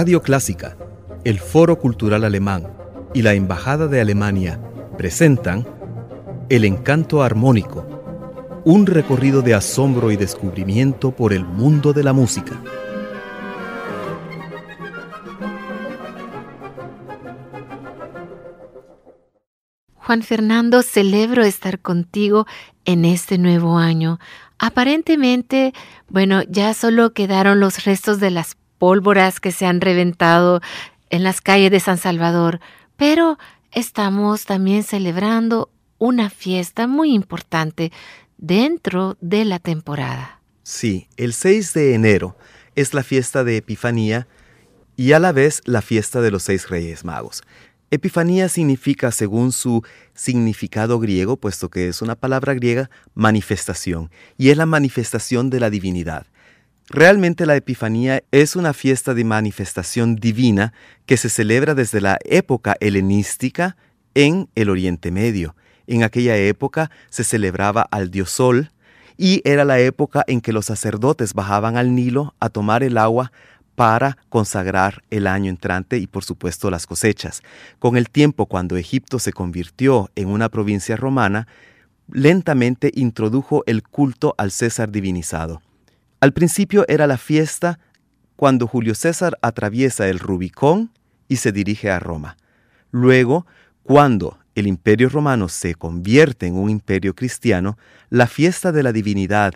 Radio Clásica, el Foro Cultural Alemán y la Embajada de Alemania presentan El Encanto Armónico, un recorrido de asombro y descubrimiento por el mundo de la música. Juan Fernando, celebro estar contigo en este nuevo año. Aparentemente, bueno, ya solo quedaron los restos de las pólvoras que se han reventado en las calles de San Salvador, pero estamos también celebrando una fiesta muy importante dentro de la temporada. Sí, el 6 de enero es la fiesta de Epifanía y a la vez la fiesta de los seis reyes magos. Epifanía significa, según su significado griego, puesto que es una palabra griega, manifestación, y es la manifestación de la divinidad. Realmente la Epifanía es una fiesta de manifestación divina que se celebra desde la época helenística en el Oriente Medio. En aquella época se celebraba al dios Sol y era la época en que los sacerdotes bajaban al Nilo a tomar el agua para consagrar el año entrante y por supuesto las cosechas. Con el tiempo, cuando Egipto se convirtió en una provincia romana, lentamente introdujo el culto al César divinizado. Al principio era la fiesta cuando Julio César atraviesa el Rubicón y se dirige a Roma. Luego, cuando el imperio romano se convierte en un imperio cristiano, la fiesta de la divinidad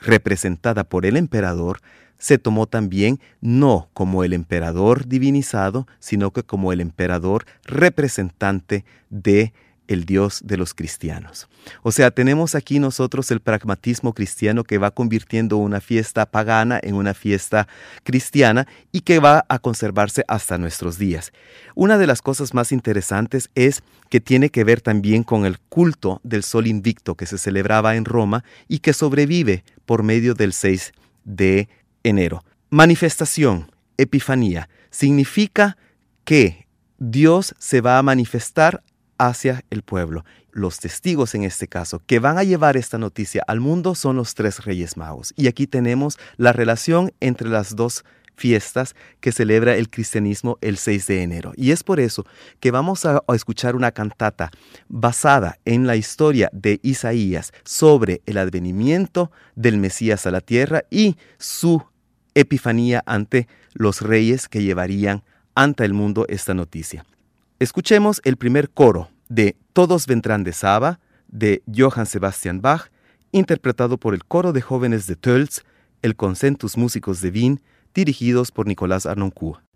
representada por el emperador se tomó también no como el emperador divinizado, sino que como el emperador representante de el Dios de los cristianos. O sea, tenemos aquí nosotros el pragmatismo cristiano que va convirtiendo una fiesta pagana en una fiesta cristiana y que va a conservarse hasta nuestros días. Una de las cosas más interesantes es que tiene que ver también con el culto del sol invicto que se celebraba en Roma y que sobrevive por medio del 6 de enero. Manifestación, epifanía, significa que Dios se va a manifestar hacia el pueblo. Los testigos en este caso que van a llevar esta noticia al mundo son los tres reyes magos. Y aquí tenemos la relación entre las dos fiestas que celebra el cristianismo el 6 de enero. Y es por eso que vamos a, escuchar una cantata basada en la historia de Isaías sobre el advenimiento del Mesías a la tierra y su epifanía ante los reyes que llevarían ante el mundo esta noticia. Escuchemos el primer coro de Todos vendrán de Saba, de Johann Sebastian Bach, interpretado por el coro de jóvenes de Tölz, el Concentus Músicos de Wien, dirigidos por Nicolás Arnoncourt.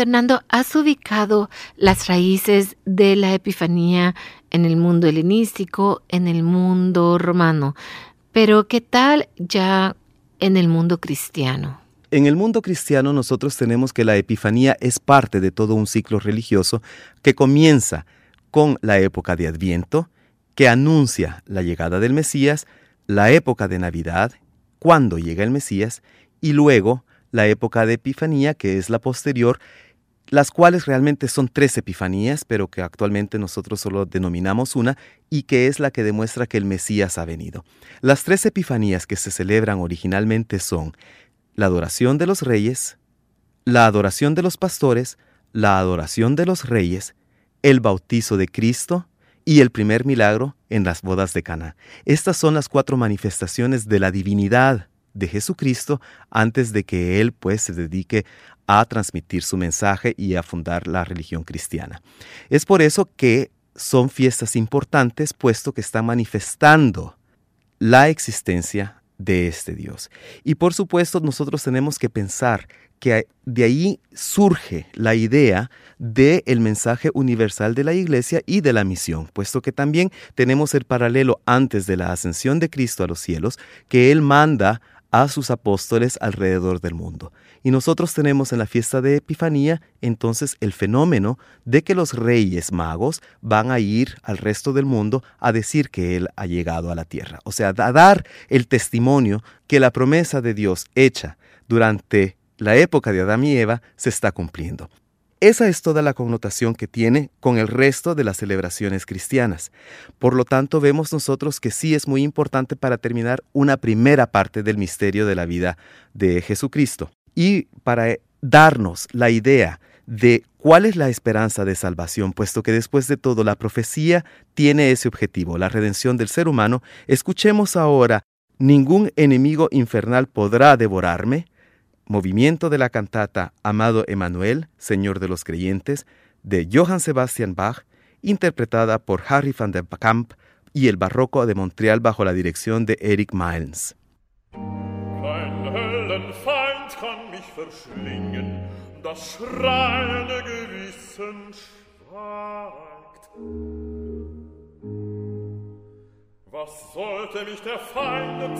Fernando, has ubicado las raíces de la Epifanía en el mundo helenístico, en el mundo romano, pero ¿qué tal ya en el mundo cristiano? En el mundo cristiano nosotros tenemos que la Epifanía es parte de todo un ciclo religioso que comienza con la época de Adviento, que anuncia la llegada del Mesías, la época de Navidad, cuando llega el Mesías, y luego la época de Epifanía, que es la posterior, las cuales realmente son tres epifanías, pero que actualmente nosotros solo denominamos una, y que es la que demuestra que el Mesías ha venido. Las tres epifanías que se celebran originalmente son la adoración de los reyes, la adoración de los pastores, la adoración de los reyes, el bautizo de Cristo y el primer milagro en las bodas de Cana. Estas son las cuatro manifestaciones de la divinidad de Jesucristo antes de que él pues se dedique a transmitir su mensaje y a fundar la religión cristiana. Es por eso que son fiestas importantes puesto que están manifestando la existencia de este Dios. Y por supuesto nosotros tenemos que pensar que de ahí surge la idea del el mensaje universal de la iglesia y de la misión, puesto que también tenemos el paralelo antes de la ascensión de Cristo a los cielos, que Él manda a sus apóstoles alrededor del mundo. Y nosotros tenemos en la fiesta de Epifanía entonces el fenómeno de que los reyes magos van a ir al resto del mundo a decir que Él ha llegado a la tierra. O sea, a dar el testimonio que la promesa de Dios hecha durante la época de Adán y Eva se está cumpliendo. Esa es toda la connotación que tiene con el resto de las celebraciones cristianas. Por lo tanto, vemos nosotros que sí es muy importante para terminar una primera parte del misterio de la vida de Jesucristo. Y para darnos la idea de cuál es la esperanza de salvación, puesto que después de todo la profecía tiene ese objetivo, la redención del ser humano, escuchemos ahora, ningún enemigo infernal podrá devorarme, movimiento de la cantata Amado Emanuel, Señor de los Creyentes, de Johann Sebastian Bach, interpretada por Harry van der Kamp y el Barroco de Montreal bajo la dirección de Eric Milnes. Was sollte mich der Feinde?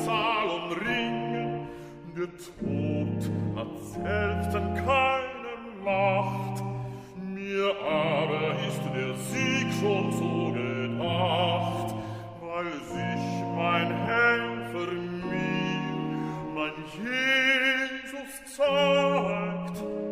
Der Tod hat selbst keine Macht, mir aber ist der Sieg schon so gedacht, weil sich mein Helfer mir, mein Jesus zeigt.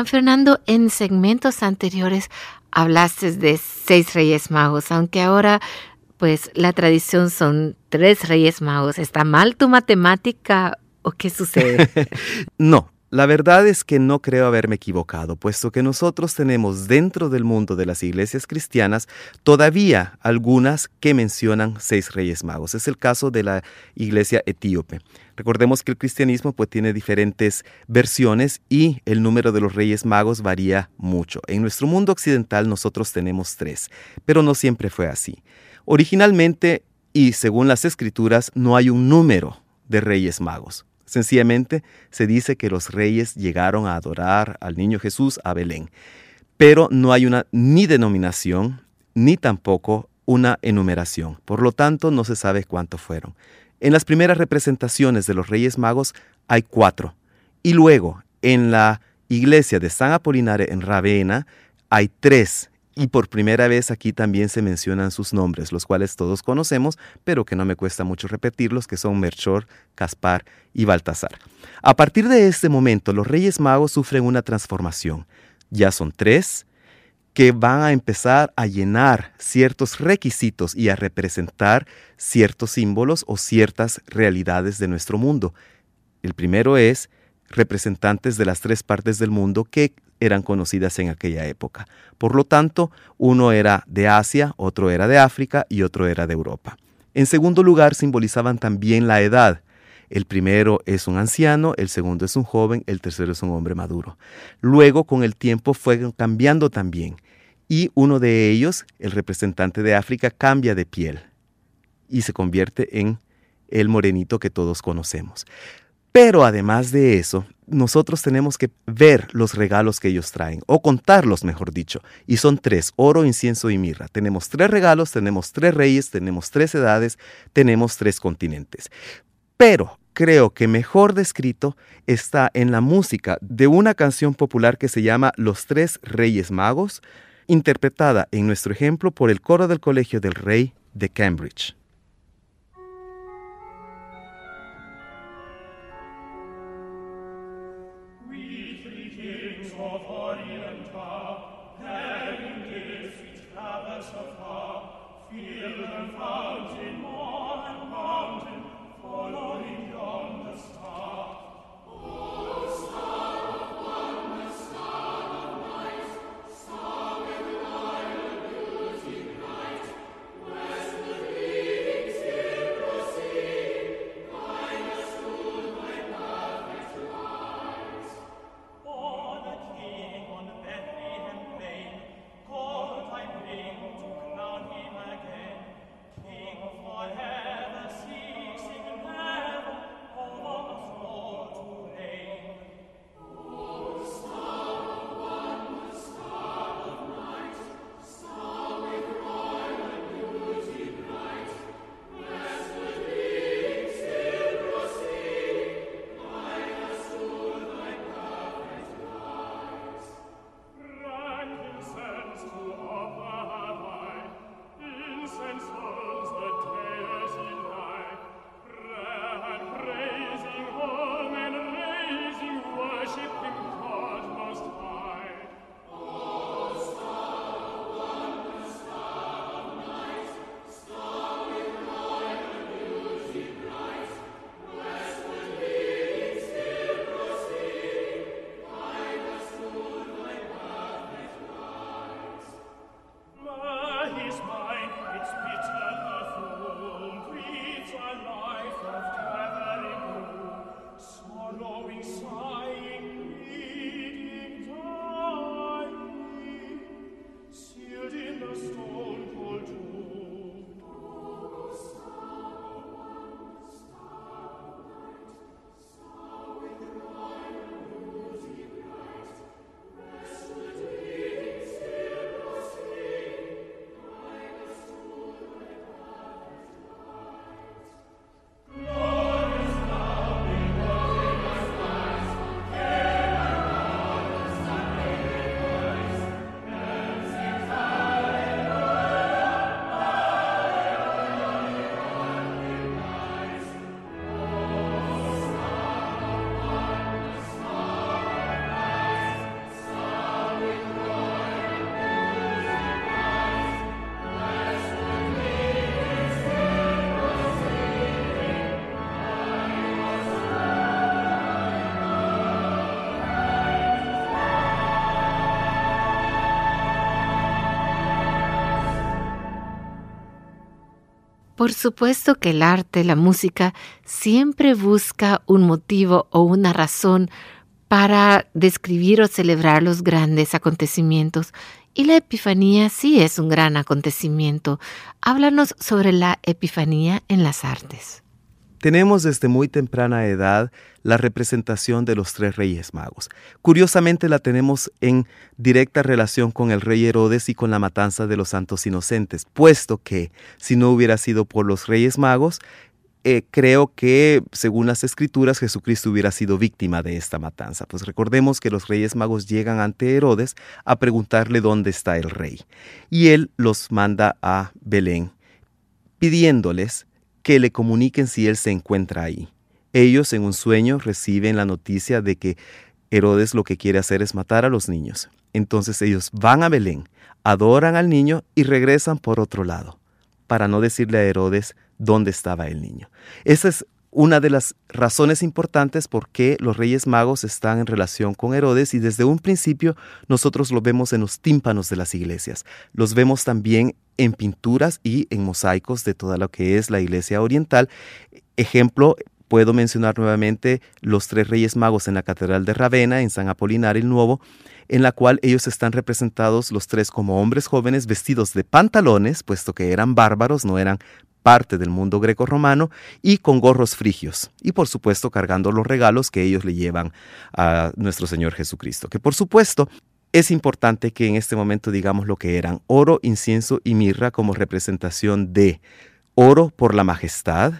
Juan Fernando, en segmentos anteriores hablaste de seis reyes magos, aunque ahora pues la tradición son tres reyes magos. ¿Está mal tu matemática o qué sucede? no, la verdad es que no creo haberme equivocado, puesto que nosotros tenemos dentro del mundo de las iglesias cristianas todavía algunas que mencionan seis reyes magos. Es el caso de la iglesia etíope. Recordemos que el cristianismo pues, tiene diferentes versiones y el número de los reyes magos varía mucho. En nuestro mundo occidental nosotros tenemos tres, pero no siempre fue así. Originalmente y según las escrituras no hay un número de reyes magos. Sencillamente se dice que los reyes llegaron a adorar al niño Jesús a Belén, pero no hay una ni denominación ni tampoco una enumeración. Por lo tanto, no se sabe cuántos fueron. En las primeras representaciones de los Reyes Magos hay cuatro. Y luego, en la iglesia de San Apolinario en Ravenna, hay tres y por primera vez aquí también se mencionan sus nombres, los cuales todos conocemos, pero que no me cuesta mucho repetirlos, que son Melchor, Caspar y Baltasar. A partir de este momento, los Reyes Magos sufren una transformación. Ya son tres que van a empezar a llenar ciertos requisitos y a representar ciertos símbolos o ciertas realidades de nuestro mundo. El primero es representantes de las tres partes del mundo que eran conocidas en aquella época. Por lo tanto, uno era de Asia, otro era de África y otro era de Europa. En segundo lugar, simbolizaban también la edad. El primero es un anciano, el segundo es un joven, el tercero es un hombre maduro. Luego, con el tiempo, fue cambiando también. Y uno de ellos, el representante de África, cambia de piel y se convierte en el morenito que todos conocemos. Pero además de eso, nosotros tenemos que ver los regalos que ellos traen, o contarlos, mejor dicho. Y son tres, oro, incienso y mirra. Tenemos tres regalos, tenemos tres reyes, tenemos tres edades, tenemos tres continentes. Pero creo que mejor descrito está en la música de una canción popular que se llama Los Tres Reyes Magos, interpretada en nuestro ejemplo por el coro del Colegio del Rey de Cambridge. Por supuesto que el arte, la música, siempre busca un motivo o una razón para describir o celebrar los grandes acontecimientos. Y la Epifanía sí es un gran acontecimiento. Háblanos sobre la Epifanía en las artes. Tenemos desde muy temprana edad la representación de los tres reyes magos. Curiosamente la tenemos en directa relación con el rey Herodes y con la matanza de los santos inocentes, puesto que si no hubiera sido por los reyes magos, eh, creo que, según las escrituras, Jesucristo hubiera sido víctima de esta matanza. Pues recordemos que los reyes magos llegan ante Herodes a preguntarle dónde está el rey. Y él los manda a Belén, pidiéndoles que le comuniquen si él se encuentra ahí. Ellos en un sueño reciben la noticia de que Herodes lo que quiere hacer es matar a los niños. Entonces ellos van a Belén, adoran al niño y regresan por otro lado, para no decirle a Herodes dónde estaba el niño. Esa es una de las razones importantes por qué los Reyes Magos están en relación con Herodes y desde un principio nosotros lo vemos en los tímpanos de las iglesias. Los vemos también en pinturas y en mosaicos de toda lo que es la iglesia oriental. Ejemplo, puedo mencionar nuevamente los tres Reyes Magos en la Catedral de Ravenna, en San Apolinar el Nuevo, en la cual ellos están representados los tres como hombres jóvenes vestidos de pantalones, puesto que eran bárbaros, no eran parte del mundo greco-romano y con gorros frigios y por supuesto cargando los regalos que ellos le llevan a nuestro Señor Jesucristo. Que por supuesto es importante que en este momento digamos lo que eran oro, incienso y mirra como representación de oro por la majestad,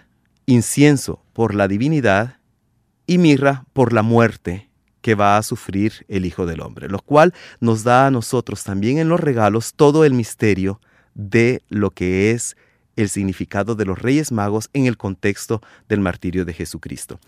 incienso por la divinidad y mirra por la muerte que va a sufrir el Hijo del Hombre, lo cual nos da a nosotros también en los regalos todo el misterio de lo que es el significado de los Reyes Magos en el contexto del martirio de Jesucristo.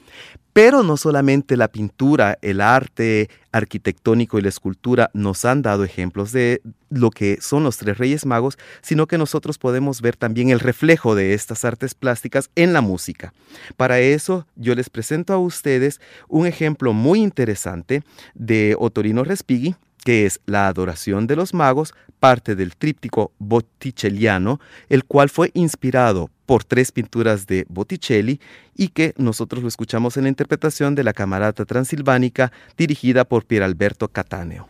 Pero no solamente la pintura, el arte arquitectónico y la escultura nos han dado ejemplos de lo que son los tres Reyes Magos, sino que nosotros podemos ver también el reflejo de estas artes plásticas en la música. Para eso yo les presento a ustedes un ejemplo muy interesante de Otorino Respighi, que es la adoración de los magos, parte del tríptico botticelliano, el cual fue inspirado por tres pinturas de Botticelli y que nosotros lo escuchamos en la interpretación de la Camarata Transilvánica dirigida por Pieralberto Cattaneo.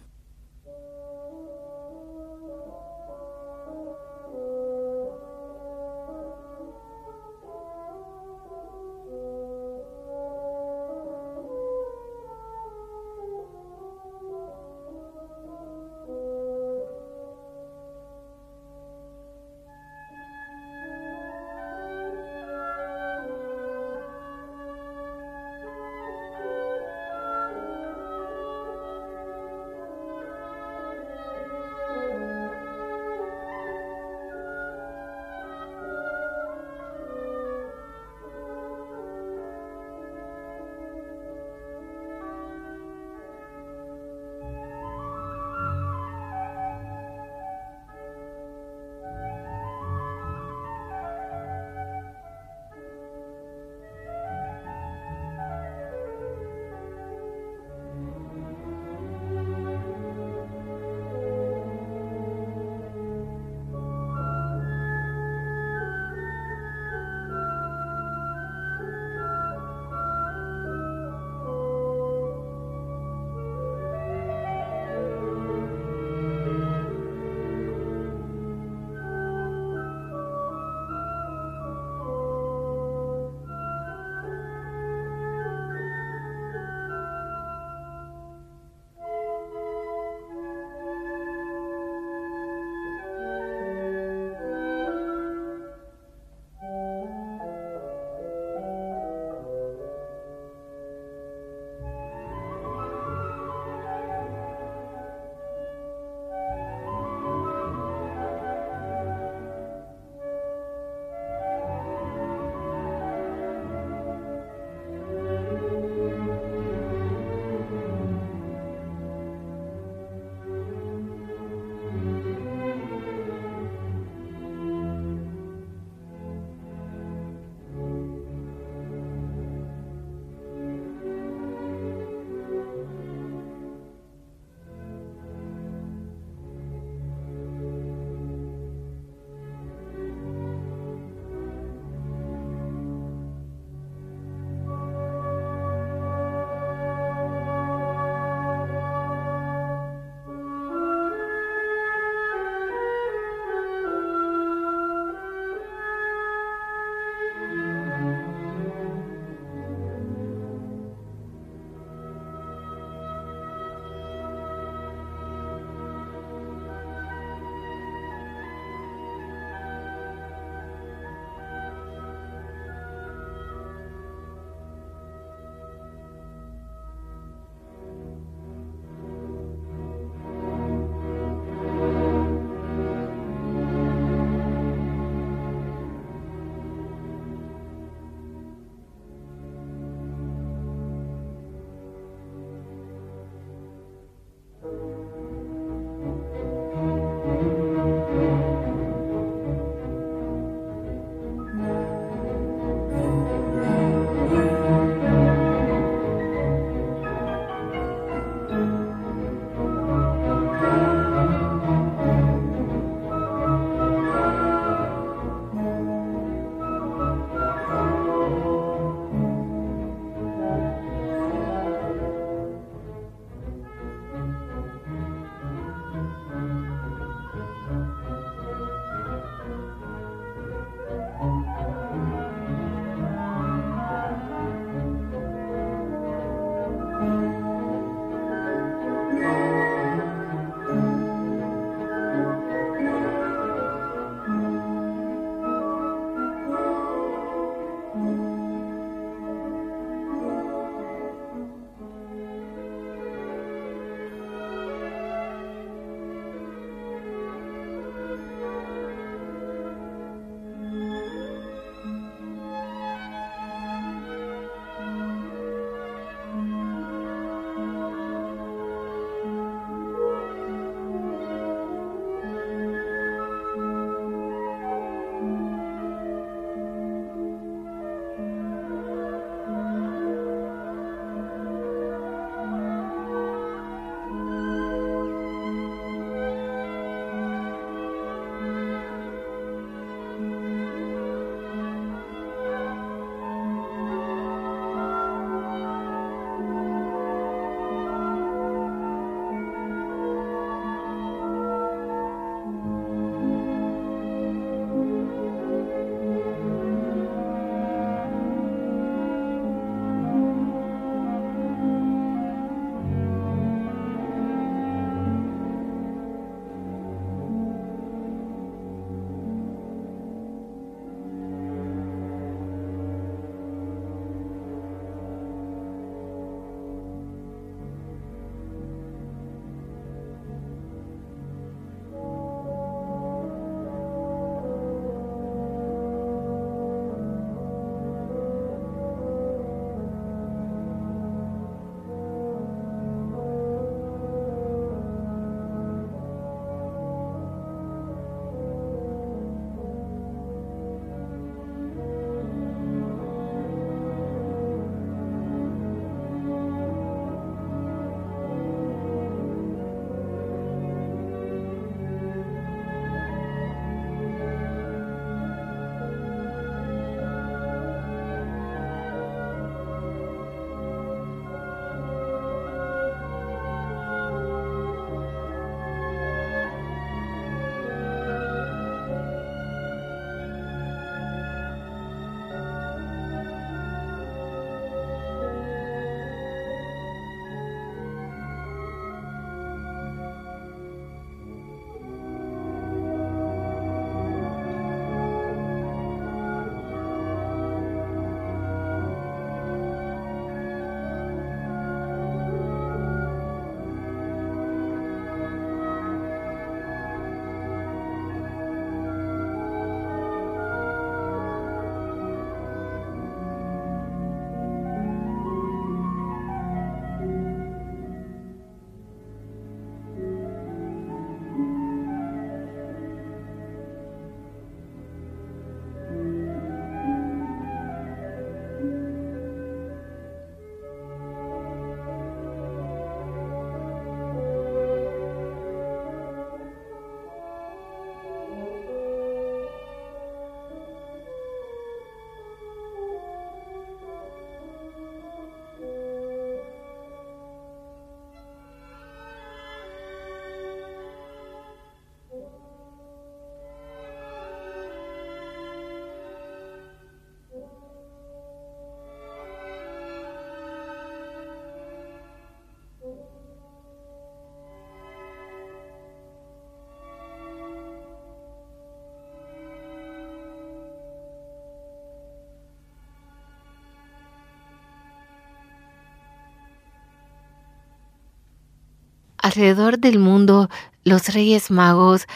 Alrededor del mundo los Reyes Magos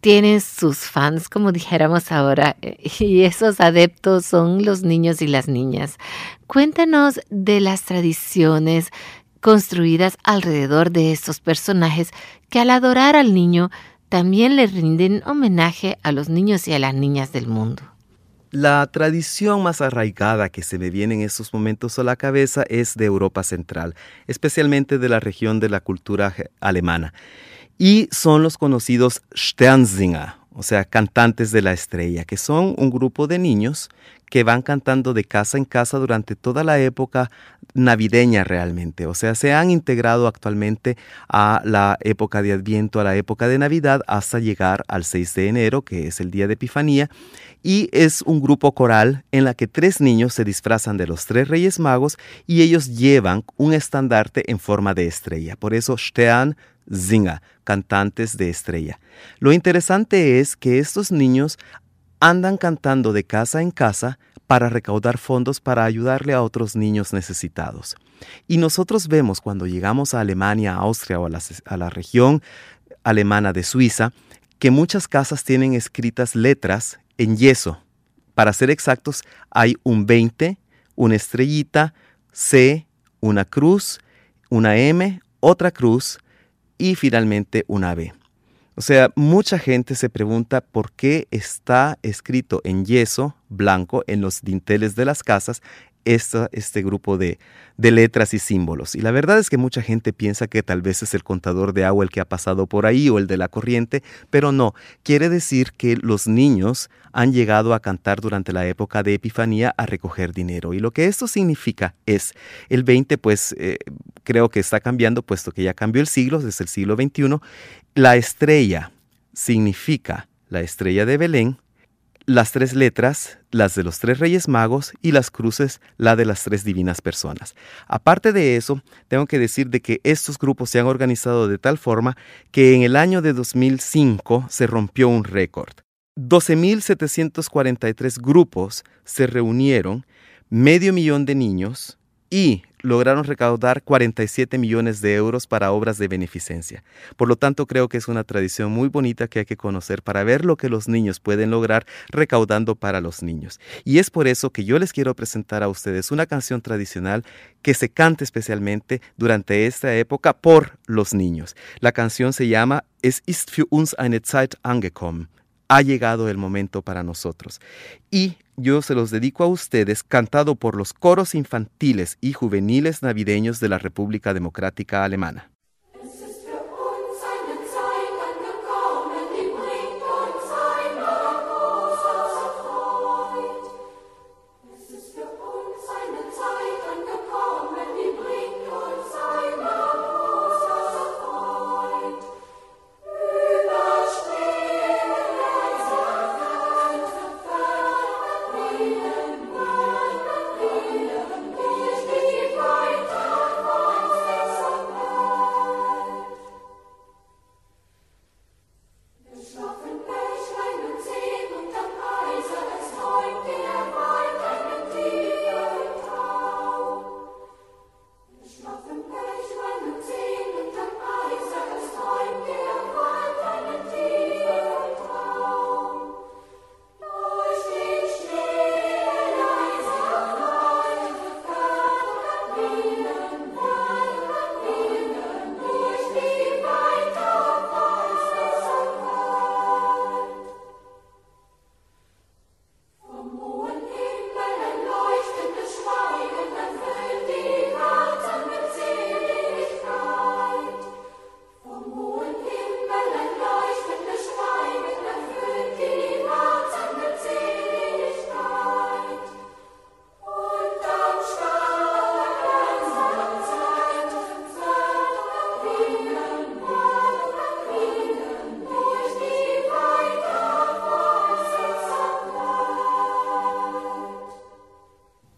tienen sus fans, como dijéramos ahora, y esos adeptos son los niños y las niñas. Cuéntanos de las tradiciones construidas alrededor de estos personajes que al adorar al niño también le rinden homenaje a los niños y a las niñas del mundo. La tradición más arraigada que se me viene en estos momentos a la cabeza es de Europa Central, especialmente de la región de la cultura alemana y son los conocidos Sternsinger, o sea, cantantes de la estrella, que son un grupo de niños que van cantando de casa en casa durante toda la época navideña realmente. O sea, se han integrado actualmente a la época de Adviento, a la época de Navidad, hasta llegar al 6 de enero, que es el día de Epifanía. Y es un grupo coral en la que tres niños se disfrazan de los tres reyes magos y ellos llevan un estandarte en forma de estrella. Por eso Stern Zinga, cantantes de estrella. Lo interesante es que estos niños andan cantando de casa en casa para recaudar fondos para ayudarle a otros niños necesitados. Y nosotros vemos cuando llegamos a Alemania, a Austria o a la, región alemana de Suiza, que muchas casas tienen escritas letras en yeso. Para ser exactos, hay un 20, una estrellita, C, una cruz, una M, otra cruz, y finalmente una B. O sea, mucha gente se pregunta por qué está escrito en yeso blanco en los dinteles de las casas este grupo de, letras y símbolos. Y la verdad es que mucha gente piensa que tal vez es el contador de agua el que ha pasado por ahí o el de la corriente, pero no. Quiere decir que los niños han llegado a cantar durante la época de Epifanía a recoger dinero. Y lo que esto significa es, el 20 pues eh, creo que está cambiando, puesto que ya cambió el siglo, desde el siglo XXI. La estrella significa la estrella de Belén, las tres letras, las de los tres reyes magos, y las cruces, la de las tres divinas personas. Aparte de eso, tengo que decir de que estos grupos se han organizado de tal forma que en el año de 2005 se rompió un récord. 12.743 grupos se reunieron, medio millón de niños, y lograron recaudar 47 millones de euros para obras de beneficencia. Por lo tanto, creo que es una tradición muy bonita que hay que conocer para ver lo que los niños pueden lograr recaudando para los niños. Y es por eso que yo les quiero presentar a ustedes una canción tradicional que se cante especialmente durante esta época por los niños. La canción se llama Es ist für uns eine Zeit angekommen ha llegado el momento para nosotros. Y yo se los dedico a ustedes cantado por los coros infantiles y juveniles navideños de la República Democrática Alemana.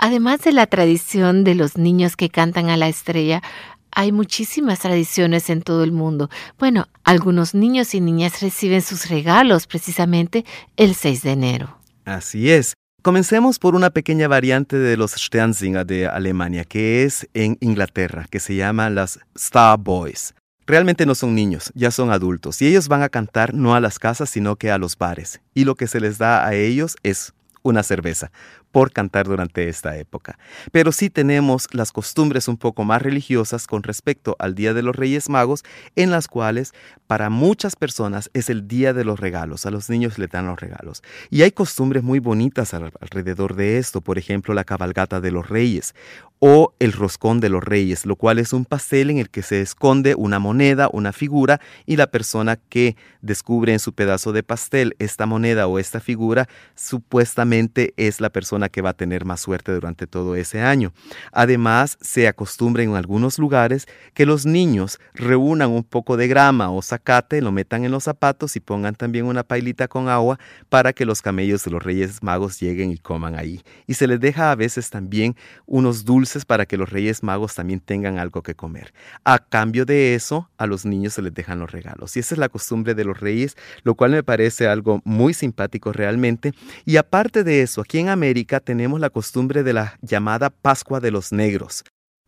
Además de la tradición de los niños que cantan a la estrella, hay muchísimas tradiciones en todo el mundo. Bueno, algunos niños y niñas reciben sus regalos precisamente el 6 de enero. Así es. Comencemos por una pequeña variante de los Sternsinger de Alemania, que es en Inglaterra, que se llama las Star Boys. realmente no son niños, ya son adultos, y ellos van a cantar no a las casas, sino que a los bares, y lo que se les da a ellos es una cerveza por cantar durante esta época. Pero sí tenemos las costumbres un poco más religiosas con respecto al Día de los Reyes Magos, en las cuales para muchas personas es el Día de los Regalos, a los niños le dan los regalos. Y hay costumbres muy bonitas alrededor de esto, por ejemplo la cabalgata de los reyes o el roscón de los reyes, lo cual es un pastel en el que se esconde una moneda, una figura, y la persona que descubre en su pedazo de pastel esta moneda o esta figura, supuestamente es la persona que va a tener más suerte durante todo ese año. Además, se acostumbra en algunos lugares que los niños reúnan un poco de grama o zacate, lo metan en los zapatos y pongan también una pailita con agua para que los camellos de los Reyes Magos lleguen y coman ahí. Y se les deja a veces también unos dulces para que los Reyes Magos también tengan algo que comer. A cambio de eso, a los niños se les dejan los regalos. Y esa es la costumbre de los reyes, lo cual me parece algo muy simpático realmente. Y aparte de eso, aquí en América, tenemos la costumbre de la llamada Pascua de los Negros,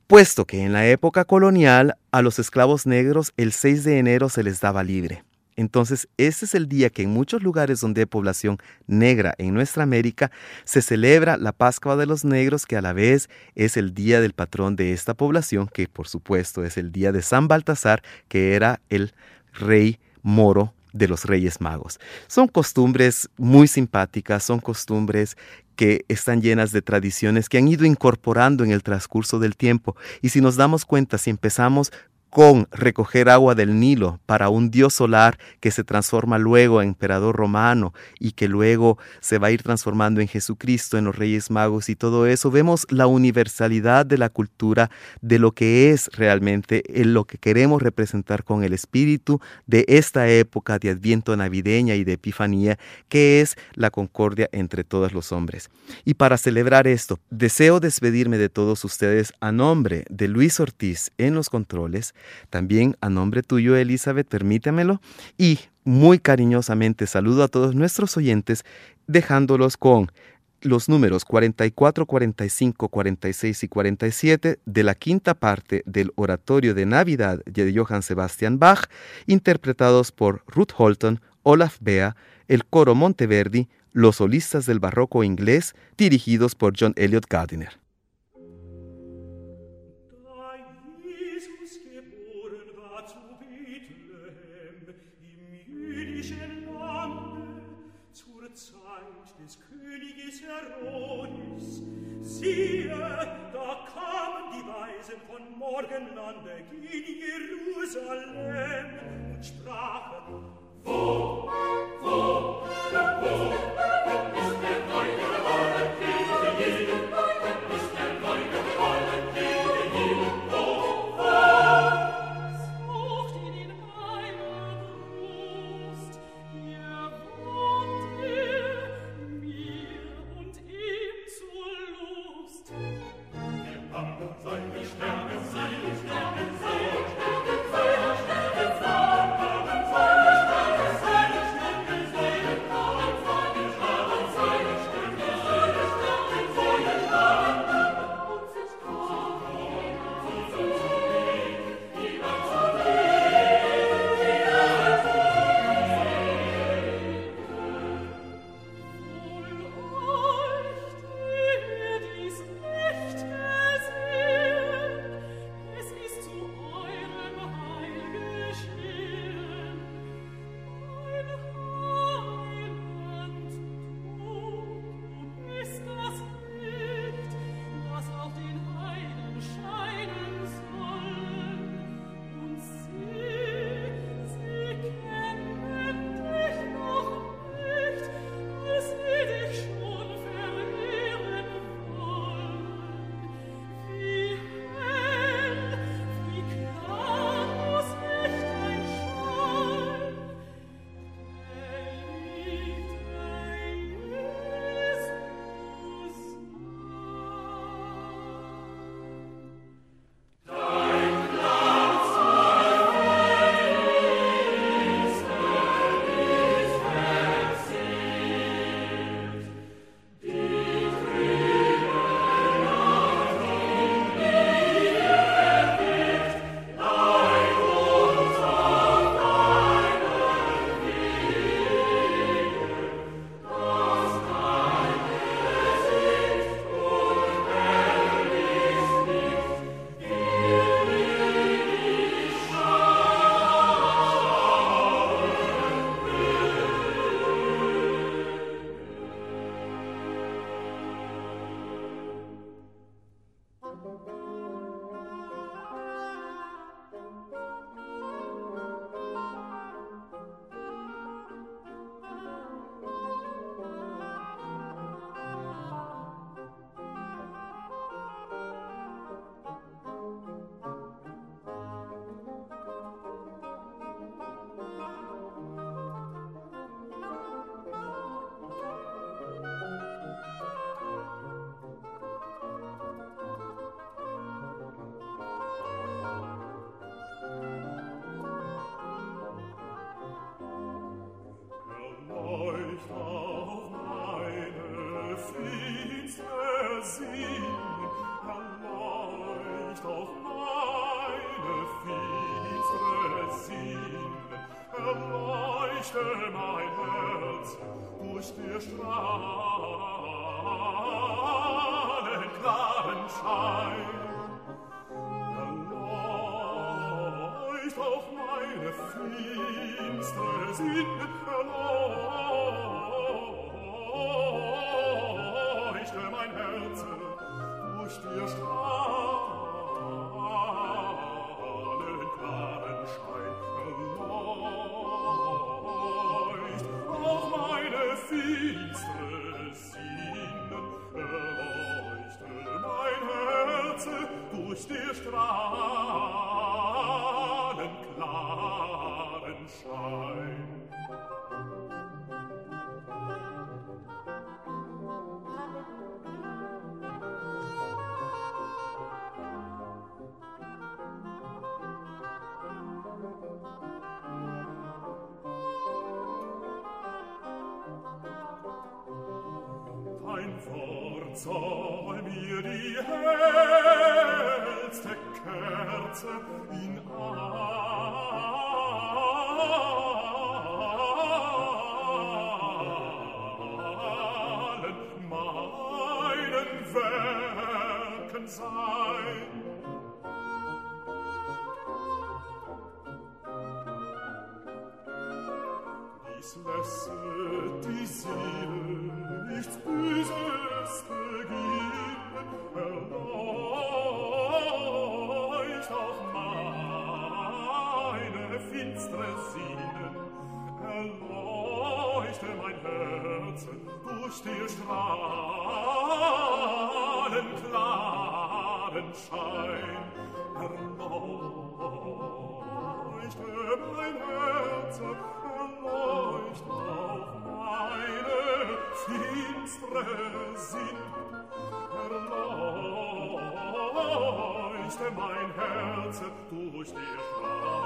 puesto que en la época colonial a los esclavos negros el 6 de enero se les daba libre. Entonces, ese es el día que en muchos lugares donde hay población negra en nuestra América se celebra la Pascua de los Negros, que a la vez es el día del patrón de esta población, que por supuesto es el día de San Baltasar, que era el rey moro de los Reyes Magos. Son costumbres muy simpáticas, son costumbres que están llenas de tradiciones que han ido incorporando en el transcurso del tiempo. Y si nos damos cuenta, si empezamos con recoger agua del Nilo para un dios solar que se transforma luego en emperador romano y que luego se va a ir transformando en Jesucristo, en los Reyes Magos y todo eso, vemos la universalidad de la cultura, de lo que es realmente lo que queremos representar con el espíritu de esta época de Adviento navideña y de Epifanía, que es la concordia entre todos los hombres. Y para celebrar esto, deseo despedirme de todos ustedes a nombre de Luis Ortiz en los controles, también a nombre tuyo, Elizabeth, permítemelo. Y muy cariñosamente saludo a todos nuestros oyentes, dejándolos con los números 44, 45, 46 y 47 de la quinta parte del Oratorio de Navidad de Johann Sebastian Bach, interpretados por Ruth Holton, Olaf Bea, el coro Monteverdi, los solistas del barroco inglés, dirigidos por John Elliot Gardiner. siehe, da kamen die Weisen von Morgenlande in Jerusalem und sprachen, Wo, wo, leuchte mein Herz durch dir strahlen klaren Schein. Erleucht auch meine finster Sinne finstre Sinnen erleuchte mein Herze durch der Strahlen klaren Schein. verzahl mir die hellste Kerze in allen meinen Werken sein. Dies lässt die Seele nichts Böses begehen, erleucht auch meine finstre Sinnen, erleuchte mein Herz, durch die strahlen klaren Schein, erleuchte mein Herzen, erleuchte finstre sind erleuchte mein Herz durch die Strahlen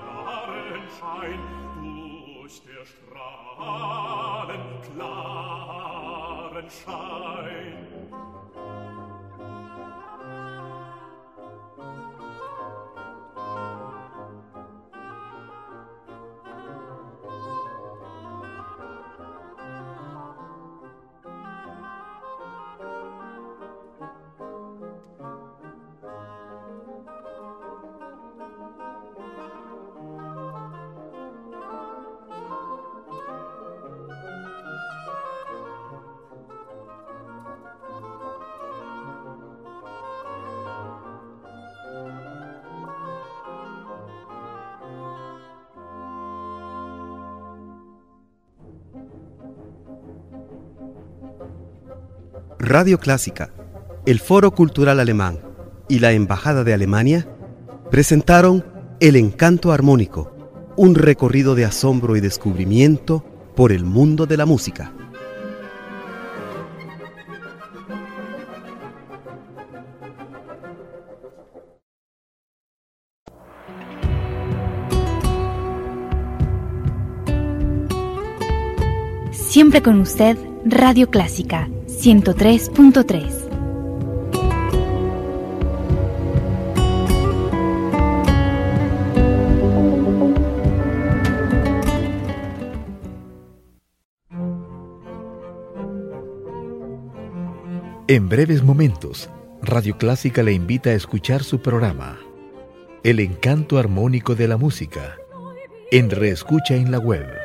klaren Schein durch der Strahlen klaren Schein. Radio Clásica, el Foro Cultural Alemán y la Embajada de Alemania presentaron El Encanto Armónico, un recorrido de asombro y descubrimiento por el mundo de la música. Siempre con usted, Radio Clásica 103.3. En breves momentos, Radio Clásica le invita a escuchar su programa, El encanto armónico de la música, en Reescucha en la web